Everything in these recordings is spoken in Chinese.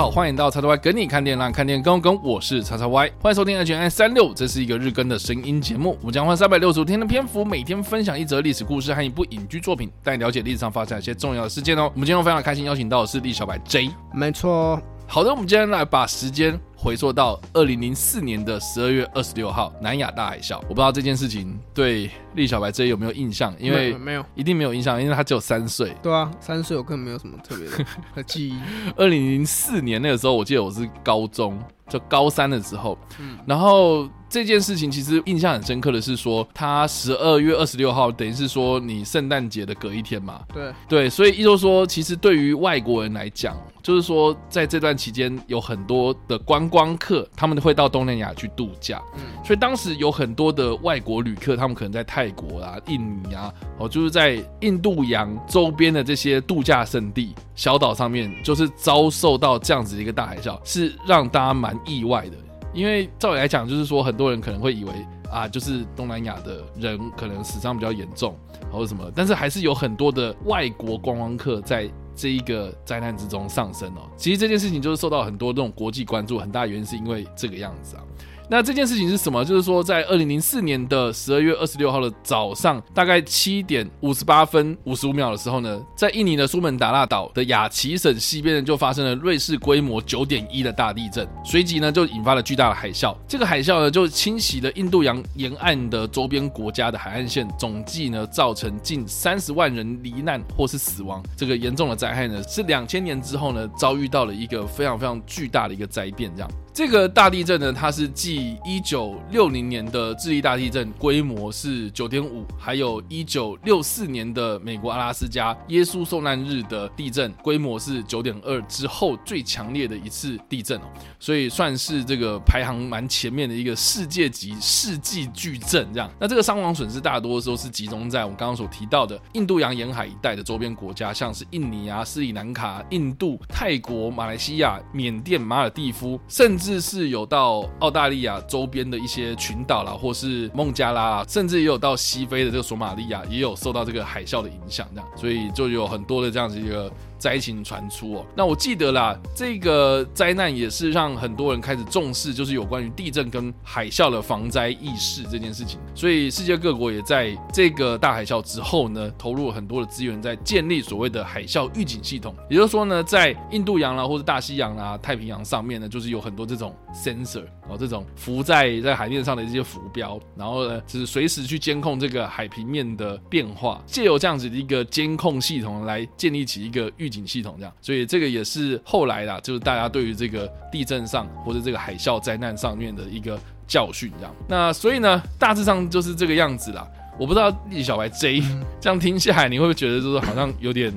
好，欢迎到叉叉 Y 跟你看电影，让看电影更。我是叉叉 Y，欢迎收听 H&M 365，这是一个日更的声音节目。我们将花三百六十五天的篇幅，每天分享一则历史故事和一部影剧作品，带你了解历史上发生一些重要的事件哦。我们今天非常开心邀请到的是李小白 J，没错。好的，我们今天来把时间回溯到二零零四年的十二月二十六号，南亚大海啸。我不知道这件事情对李小白这有没有印象？因为没有，一定没有印象，因为他只有三岁。对啊，三岁我根本没有什么特别的记忆。二零零四年那个时候，我记得我是高中，就高三的时候，嗯，然后。这件事情其实印象很深刻的是说，他十二月二十六号等于是说你圣诞节的隔一天嘛。对对，所以意思说，其实对于外国人来讲，就是说在这段期间有很多的观光客，他们会到东南亚去度假。嗯，所以当时有很多的外国旅客，他们可能在泰国啊、印尼啊，哦，就是在印度洋周边的这些度假胜地、小岛上面，就是遭受到这样子的一个大海啸，是让大家蛮意外的。因为照理来讲，就是说很多人可能会以为啊，就是东南亚的人可能死伤比较严重，或者什么，但是还是有很多的外国观光客在这一个灾难之中上升哦。其实这件事情就是受到很多这种国际关注，很大原因是因为这个样子啊。那这件事情是什么？就是说，在二零零四年的十二月二十六号的早上，大概七点五十八分五十五秒的时候呢，在印尼的苏门答腊岛的雅奇省西边呢，就发生了瑞士规模九点一的大地震，随即呢就引发了巨大的海啸。这个海啸呢就侵袭了印度洋沿岸的周边国家的海岸线，总计呢造成近三十万人罹难或是死亡。这个严重的灾害呢，是两千年之后呢遭遇到了一个非常非常巨大的一个灾变，这样。这个大地震呢，它是继一九六零年的智利大地震规模是九点五，还有一九六四年的美国阿拉斯加耶稣受难日的地震规模是九点二之后最强烈的一次地震哦，所以算是这个排行蛮前面的一个世界级世纪巨震这样。那这个伤亡损失大多数是集中在我们刚刚所提到的印度洋沿海一带的周边国家，像是印尼啊、斯里兰卡、印度、泰国、马来西亚、缅甸、马尔地夫，甚甚至是有到澳大利亚周边的一些群岛啦，或是孟加拉啊，甚至也有到西非的这个索马利亚，也有受到这个海啸的影响，这样，所以就有很多的这样子一个。灾情传出哦，那我记得啦，这个灾难也是让很多人开始重视，就是有关于地震跟海啸的防灾意识这件事情。所以世界各国也在这个大海啸之后呢，投入了很多的资源在建立所谓的海啸预警系统。也就是说呢，在印度洋啦，或者大西洋啦、太平洋上面呢，就是有很多这种 sensor 哦，这种浮在在海面上的这些浮标，然后呢，就是随时去监控这个海平面的变化，借由这样子的一个监控系统来建立起一个预警系统这样，所以这个也是后来啦，就是大家对于这个地震上或者这个海啸灾难上面的一个教训这样。那所以呢，大致上就是这个样子啦。我不知道李小白 J 这样听下来，你会不会觉得就是好像有点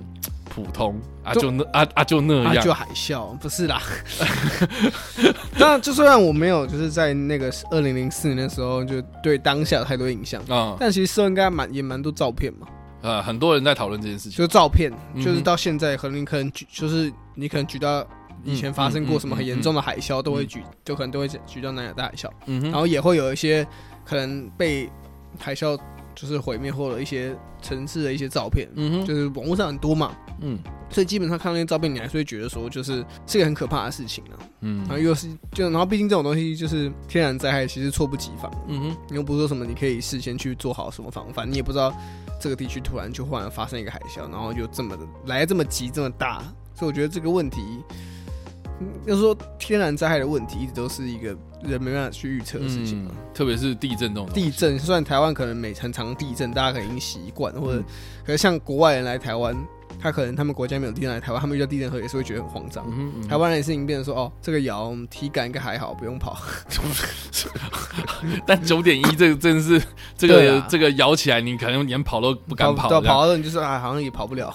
普通啊？就那啊啊就那样，就海啸不是啦。当然，就虽然我没有就是在那个二零零四年的时候就对当下有太多印象。啊，但其实说应该蛮也蛮多照片嘛。呃，很多人在讨论这件事情，就是照片，就是到现在，可能你可能举，就是你可能举到以前发生过什么很严重的海啸，都会举，就可能都会举到南亚大海啸，嗯哼，然后也会有一些可能被海啸就是毁灭后的一些城市的一些照片，嗯哼，就是网络上很多嘛，嗯，所以基本上看到那些照片，你还是会觉得说，就是是个很可怕的事情啊，嗯，然后又是就然后毕竟这种东西就是天然灾害，其实猝不及防，嗯哼，你又不是说什么你可以事先去做好什么防范，你也不知道。这个地区突然就忽然发生一个海啸，然后就这么的来这么急这么大，所以我觉得这个问题，要说天然灾害的问题，一直都是一个人没办法去预测的事情，嗯，特别是地震这种地震。虽然台湾可能每很常地震，大家可能已经习惯，或者可是像国外人来台湾。他可能他们国家没有地震来台湾，他们遇到地震后也是会觉得很慌张。嗯嗯、台湾人也是已经变成说，哦，这个摇体感应该还好，不用跑。但九点一这个真的是这个、啊、这个摇起来，你可能连跑都不敢跑。跑，跑到你就是啊，好像也跑不了。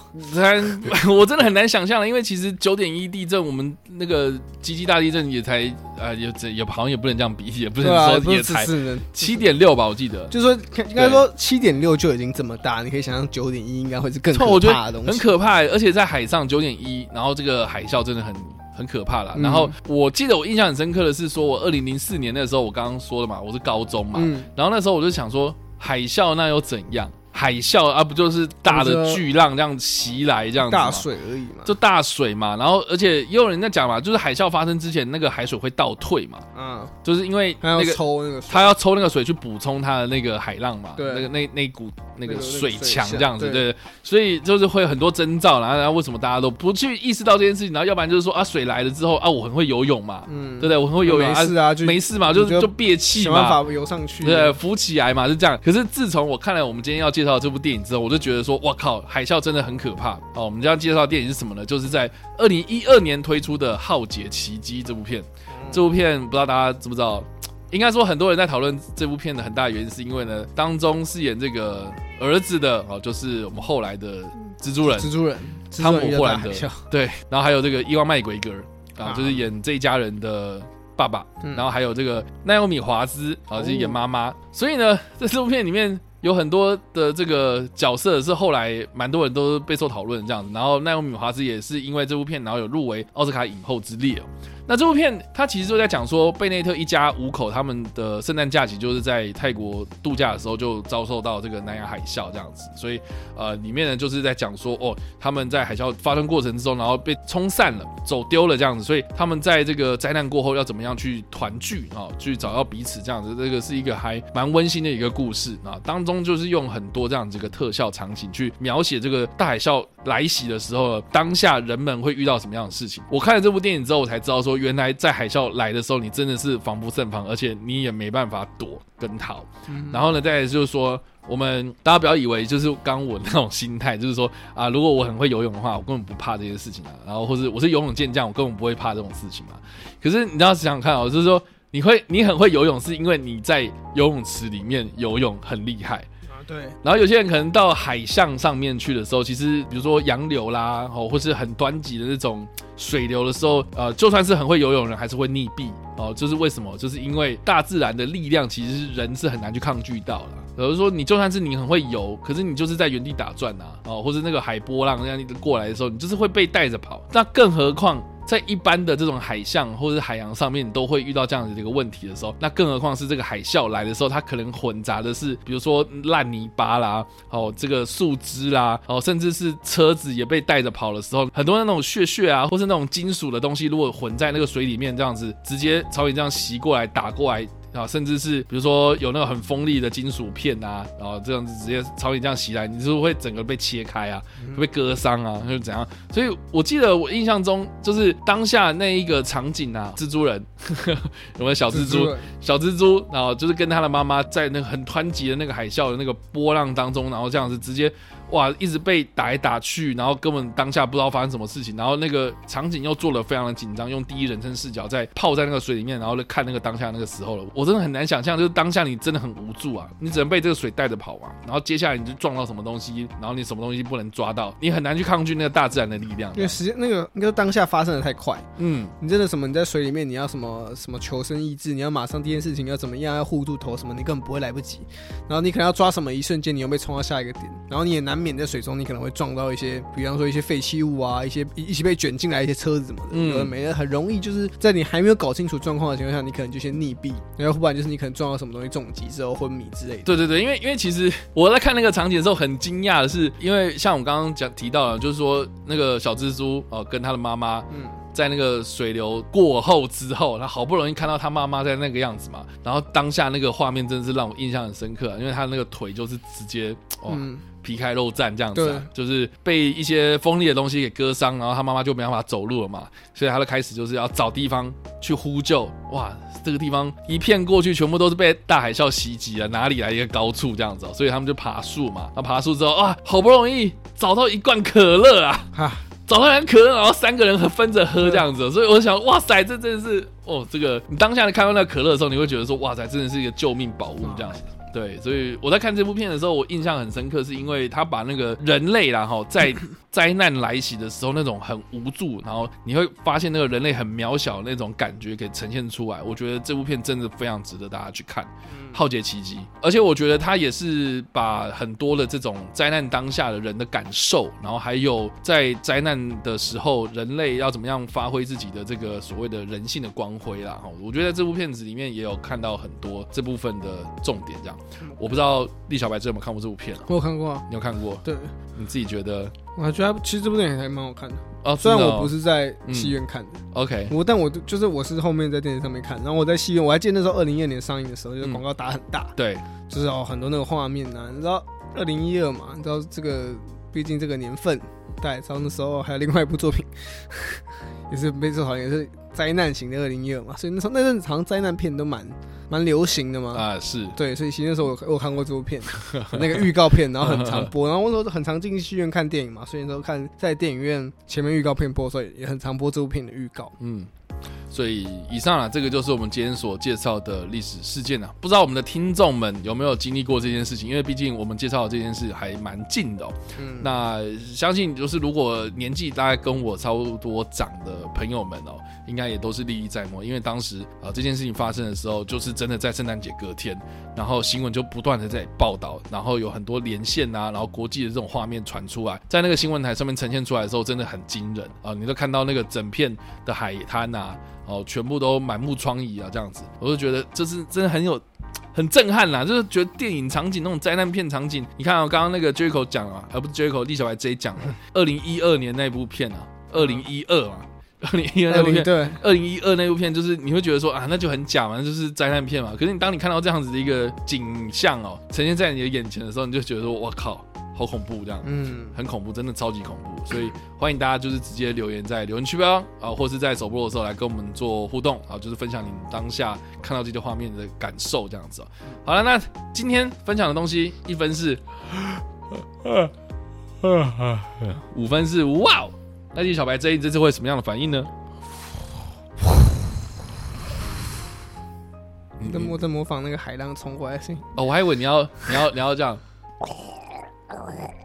我真的很难想象了，因为其实九点一地震，我们那个基基大地震也才啊，也也也好像也不能这样比，也不能说也才七点六吧，我记得。就是说应该说七点六就已经这么大，你可以想象九点一应该会是更可怕的东西，很可。可怕，而且在海上九点一，然后这个海啸真的很很可怕了。然后我记得我印象很深刻的是，说我二零零四年那时候，我刚刚说了嘛，我是高中嘛，然后那时候我就想说，海啸那又怎样？海啸啊，不就是大的巨浪这样袭来这样子大水而已嘛，就大水嘛。然后而且也有人在讲嘛，就是海啸发生之前，那个海水会倒退嘛，嗯，就是因为那个抽那个，他要抽那个水去补充他的那个海浪嘛，对，那个那那股那个水墙这样子，对，所以就是会有很多征兆，然后然后为什么大家都不去意识到这件事情，然后要不然就是说啊，水来了之后啊，我很会游泳嘛，嗯，对不对？我很会游泳，没事啊，就没事嘛，就就憋气嘛，想办法游上去，对，浮起来嘛，是这样。可是自从我看了我们今天要介绍这部电影之后，我就觉得说，哇靠，海啸真的很可怕哦。我们将要介绍的电影是什么呢？就是在二零一二年推出的《浩劫奇迹》这部片。这部片不知道大家知不知道？应该说很多人在讨论这部片的很大原因，是因为呢，当中饰演这个儿子的哦，就是我们后来的蜘蛛人，蜘蛛人汤姆·霍兰德，对，然后还有这个伊万·麦奎格啊，就是演这一家人的爸爸，然后还有这个奈欧米·华兹啊，就是演妈妈。所以呢，在这部片里面。有很多的这个角色是后来蛮多人都备受讨论这样子，然后奈欧米·华兹也是因为这部片，然后有入围奥斯卡影后之列。那这部片它其实就在讲说，贝内特一家五口他们的圣诞假期就是在泰国度假的时候就遭受到这个南亚海啸这样子，所以呃里面呢就是在讲说哦他们在海啸发生过程之中，然后被冲散了，走丢了这样子，所以他们在这个灾难过后要怎么样去团聚啊，去找到彼此这样子，这个是一个还蛮温馨的一个故事啊，当中就是用很多这样子一个特效场景去描写这个大海啸来袭的时候，当下人们会遇到什么样的事情。我看了这部电影之后，我才知道说。原来在海啸来的时候，你真的是防不胜防，而且你也没办法躲跟逃。嗯、然后呢，再来就是说，我们大家不要以为就是刚我那种心态，就是说啊，如果我很会游泳的话，我根本不怕这些事情啊。然后或是我是游泳健将，我根本不会怕这种事情嘛。可是你要想想看哦，就是说你会你很会游泳，是因为你在游泳池里面游泳很厉害。对，然后有些人可能到海象上面去的时候，其实比如说洋流啦，哦，或是很湍急的那种水流的时候，呃，就算是很会游泳的人，还是会溺毙哦。就是为什么？就是因为大自然的力量，其实人是很难去抗拒到的。比如说，你就算是你很会游，可是你就是在原地打转呐，哦，或者那个海波浪这样一过来的时候，你就是会被带着跑。那更何况。在一般的这种海象或者是海洋上面，都会遇到这样子的一个问题的时候，那更何况是这个海啸来的时候，它可能混杂的是，比如说烂泥巴啦，哦，这个树枝啦，哦，甚至是车子也被带着跑的时候，很多那种血血啊，或是那种金属的东西，如果混在那个水里面，这样子直接朝你这样袭过来打过来。啊，甚至是比如说有那个很锋利的金属片啊，然后这样子直接朝你这样袭来，你是不是会整个被切开啊，会被割伤啊，或者怎样？所以我记得我印象中就是当下那一个场景啊，蜘蛛人 有没有小蜘蛛？蜘蛛小蜘蛛，然后就是跟他的妈妈在那个很湍急的那个海啸的那个波浪当中，然后这样子直接。哇，一直被打来打去，然后根本当下不知道发生什么事情，然后那个场景又做得非常的紧张，用第一人称视角在泡在那个水里面，然后就看那个当下那个时候了。我真的很难想象，就是当下你真的很无助啊，你只能被这个水带着跑啊，然后接下来你就撞到什么东西，然后你什么东西不能抓到，你很难去抗拒那个大自然的力量。因为时间那个那个当下发生的太快，嗯，你真的什么你在水里面，你要什么什么求生意志，你要马上第一件事情要怎么样，要护住头什么，你根本不会来不及。然后你可能要抓什么，一瞬间你又被冲到下一个点，然后你也难免在水中，你可能。会撞到一些，比方说一些废弃物啊，一些一起被卷进来一些车子什么的，嗯，没的很容易，就是在你还没有搞清楚状况的情况下，你可能就先溺毙，然后不然就是你可能撞到什么东西重击之后昏迷之类的。对对对，因为因为其实我在看那个场景的时候很惊讶的是，因为像我刚刚讲提到了，就是说那个小蜘蛛哦、呃、跟他的妈妈，嗯。在那个水流过后之后，他好不容易看到他妈妈在那个样子嘛，然后当下那个画面真的是让我印象很深刻，因为他那个腿就是直接哇 皮开肉绽这样子，啊，就是被一些锋利的东西给割伤，然后他妈妈就没办法走路了嘛，所以他就开始就是要找地方去呼救。哇，这个地方一片过去全部都是被大海啸袭击了，哪里来一个高处这样子？所以他们就爬树嘛，那爬树之后啊，好不容易找到一罐可乐啊，哈。找到一可乐，然后三个人分着喝这样子，所以我想，哇塞，这真的是哦，这个你当下你看到那可乐的时候，你会觉得说，哇塞，真的是一个救命宝物这样子。对，所以我在看这部片的时候，我印象很深刻，是因为他把那个人类然后在 灾难来袭的时候那种很无助，然后你会发现那个人类很渺小那种感觉给呈现出来。我觉得这部片真的非常值得大家去看，《浩劫奇迹》。而且我觉得他也是把很多的这种灾难当下的人的感受，然后还有在灾难的时候人类要怎么样发挥自己的这个所谓的人性的光辉啦。哈，我觉得在这部片子里面也有看到很多这部分的重点，这样。我不知道立小白这有没有看过这部片啊？我有看过啊，你有看过？对，你自己觉得？我觉得其实这部电影还蛮好看的哦。虽然我不是在戏院看的，OK，我但我就是我是后面在电视上面看，然后我在戏院，我还记得那时候二零一二年上映的时候，就是广告打很大，对，就是哦很多那个画面啊，你知道二零一二嘛，你知道这个毕竟这个年份，大家知道那时候还有另外一部作品，也是被说好像也是灾难型的二零一二嘛，所以那时候那阵子好像灾难片都蛮。蛮流行的嘛，啊是。对，所以其实那时候我我看过这部片，那个预告片，然后很常播，然后我那时候很常进戏院看电影嘛，所以那时候看在电影院前面预告片播的时候，也很常播这部片的预告，嗯。所以以上啊，这个就是我们今天所介绍的历史事件啊。不知道我们的听众们有没有经历过这件事情？因为毕竟我们介绍的这件事还蛮近的哦。嗯，那相信就是如果年纪大概跟我差不多长的朋友们哦，应该也都是历历在目。因为当时啊这件事情发生的时候，就是真的在圣诞节隔天，然后新闻就不断的在报道，然后有很多连线啊，然后国际的这种画面传出来，在那个新闻台上面呈现出来的时候，真的很惊人啊！你都看到那个整片的海滩啊。哦，全部都满目疮痍啊，这样子，我就觉得这是真的很有很震撼啦，就是觉得电影场景那种灾难片场景，你看啊，刚刚那个 Jericho 讲了，而不是 Jericho 立小白 J 讲了，二零一二年那部片啊，二零一二嘛，二零一二那部片，对，二零一二那部片就是你会觉得说啊，那就很假嘛，那就是灾难片嘛，可是你当你看到这样子的一个景象哦，呈现在你的眼前的时候，你就觉得说，我靠。好恐怖，这样，嗯，很恐怖，真的超级恐怖，所以欢迎大家就是直接留言在留言区吧，啊，或是在首播的时候来跟我们做互动，啊，就是分享你当下看到这些画面的感受，这样子哦。好了，那今天分享的东西，一分是，五分是哇哦，那立小白这一这次会什么样的反应呢？你在模在模仿那个海浪冲过来的声音哦，我还以为你要你要你要这样。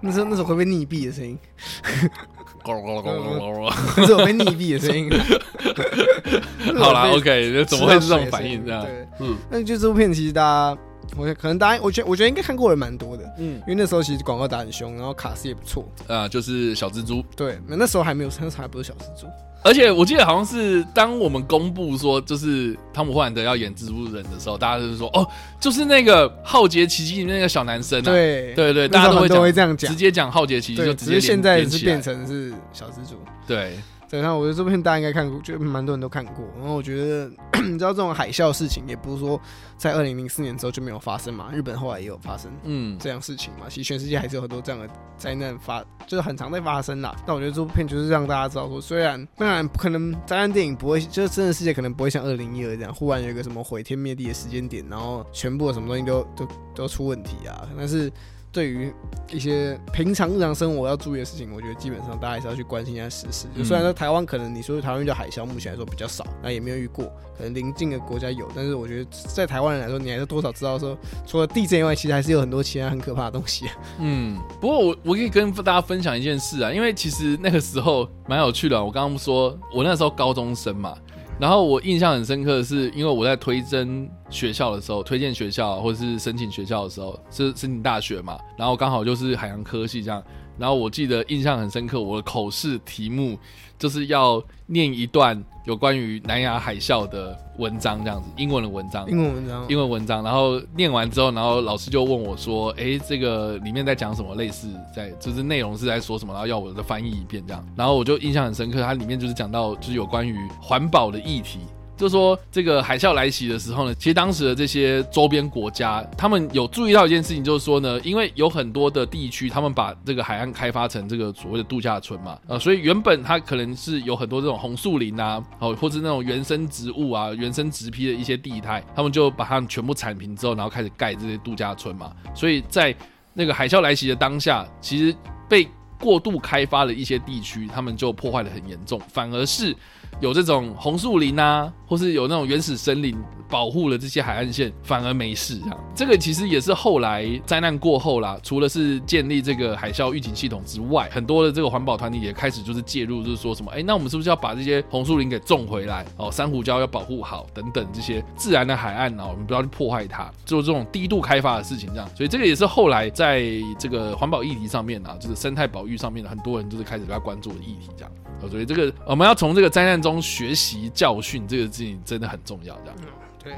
那是那是会被溺毙的声音，咕噜咕噜咕噜咕噜，那是我被溺毙的声音。好啦，OK，怎么会是这种反应？这样，嗯，那就这部片其实大家，我可能大家，我觉得我觉得应该看过的人蛮多的，嗯，因为那时候其实广告打很凶，然后卡司也不错，啊，就是小蜘蛛，对，那时候还没有，那时候还不是小蜘蛛。而且我记得好像是当我们公布说就是汤姆·霍兰德要演蜘蛛人的时候，大家就是说哦，就是那个《浩劫奇迹》里面那个小男生啊。对对对，大家都会，都会这样讲，直接讲《浩劫奇迹》就直接现在是变成是小蜘蛛。对。然后我觉得这部片大家应该看过，就蛮多人都看过。然后我觉得，你知道这种海啸事情，也不是说在二零零四年之后就没有发生嘛。日本后来也有发生，嗯，这样事情嘛。其实全世界还是有很多这样的灾难发，就是很常在发生啦。但我觉得这部片就是让大家知道说，虽然当然不可能灾难电影不会，就是真的世界可能不会像二零一二这样，忽然有一个什么毁天灭地的时间点，然后全部的什么东西都都都出问题啊。但是。对于一些平常日常生活要注意的事情，我觉得基本上大家还是要去关心一下时事。就虽然说台湾可能你说台湾遇到海啸，目前来说比较少，那也没有遇过，可能邻近的国家有，但是我觉得在台湾人来说，你还是多少知道说，除了地震以外，其实还是有很多其他很可怕的东西。嗯，不过我我可以跟大家分享一件事啊，因为其实那个时候蛮有趣的啊。我刚刚说我那时候高中生嘛。然后我印象很深刻的是，因为我在推甄学校的时候，推荐学校或者是申请学校的时候，是申请大学嘛，然后刚好就是海洋科系这样。然后我记得印象很深刻，我的口试题目就是要念一段有关于南亚海啸的文章，这样子，英文的文章，英文文章，英文文章。然后念完之后，然后老师就问我说：“诶，这个里面在讲什么？类似在就是内容是在说什么？”然后要我再翻译一遍这样。然后我就印象很深刻，它里面就是讲到就是有关于环保的议题。就说这个海啸来袭的时候呢，其实当时的这些周边国家，他们有注意到一件事情，就是说呢，因为有很多的地区，他们把这个海岸开发成这个所谓的度假村嘛，呃，所以原本它可能是有很多这种红树林啊，哦，或者那种原生植物啊、原生植被的一些地态，他们就把它们全部铲平之后，然后开始盖这些度假村嘛。所以在那个海啸来袭的当下，其实被过度开发的一些地区，他们就破坏的很严重，反而是。有这种红树林啊，或是有那种原始森林保护了这些海岸线，反而没事啊。这个其实也是后来灾难过后啦，除了是建立这个海啸预警系统之外，很多的这个环保团体也开始就是介入，就是说什么，哎，那我们是不是要把这些红树林给种回来？哦，珊瑚礁要保护好，等等这些自然的海岸啊，我们不要去破坏它，做这种低度开发的事情，这样。所以这个也是后来在这个环保议题上面啊，就是生态保育上面的很多人就是开始比较关注的议题，这样。所以这个我们要从这个灾难中学习教训，这个事情真的很重要，这样。对。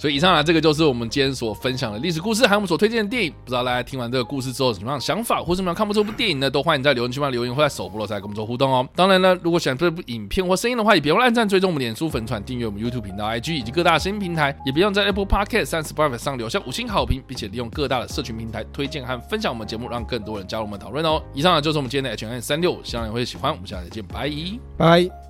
所以以上呢，这个就是我们今天所分享的历史故事，还有我们所推荐的电影。不知道大家听完这个故事之后有什么样的想法，或者什么样看不出这部电影呢？都欢迎在留言区帮留言，或在首播的时候跟我们做互动哦。当然呢，如果喜欢这部影片或声音的话，也别忘了按赞、追踪我们脸书粉团、订阅我们 YouTube 频道、IG 以及各大声音平台，也别忘在 Apple Podcast 和 Spotify 上留下五星好评，并且利用各大的社群平台推荐和分享我们节目，让更多人加入我们讨论哦。以上呢就是我们今天的 H&M 365，希望你会喜欢。我们下次再见，拜拜。